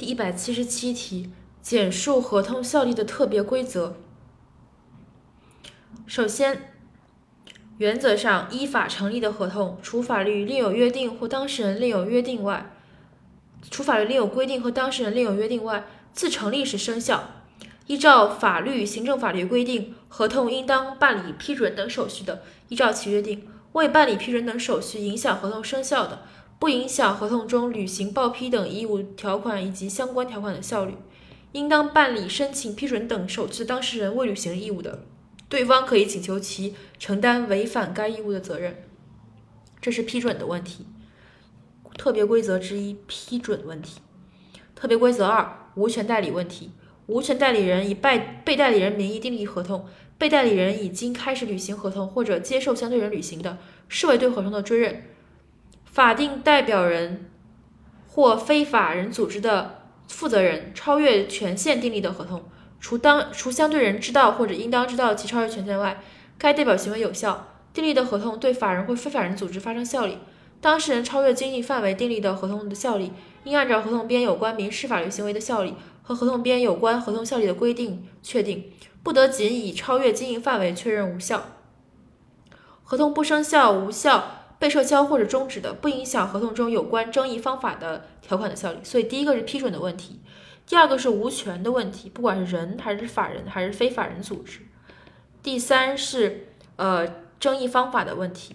第一百七十七题，简述合同效力的特别规则。首先，原则上依法成立的合同，除法律另有约定或当事人另有约定外，除法律另有规定和当事人另有约定外，自成立时生效。依照法律、行政法律规定，合同应当办理批准等手续的，依照其约定；未办理批准等手续影响合同生效的，不影响合同中履行报批等义务条款以及相关条款的效率。应当办理申请批准等手续当事人未履行义务的，对方可以请求其承担违反该义务的责任。这是批准的问题。特别规则之一：批准问题。特别规则二：无权代理问题。无权代理人以被被代理人名义订立合同，被代理人已经开始履行合同或者接受相对人履行的，视为对合同的追认。法定代表人或非法人组织的负责人超越权限订立的合同，除当除相对人知道或者应当知道其超越权限外，该代表行为有效。订立的合同对法人或非法人组织发生效力。当事人超越经济范围订立的合同的效力，应按照合同编有关民事法律行为的效力和合同编有关合同效力的规定确定，不得仅以超越经营范围确认无效。合同不生效、无效、被撤销或者终止的，不影响合同中有关争议方法的条款的效力。所以，第一个是批准的问题，第二个是无权的问题，不管是人还是法人还是非法人组织。第三是呃争议方法的问题。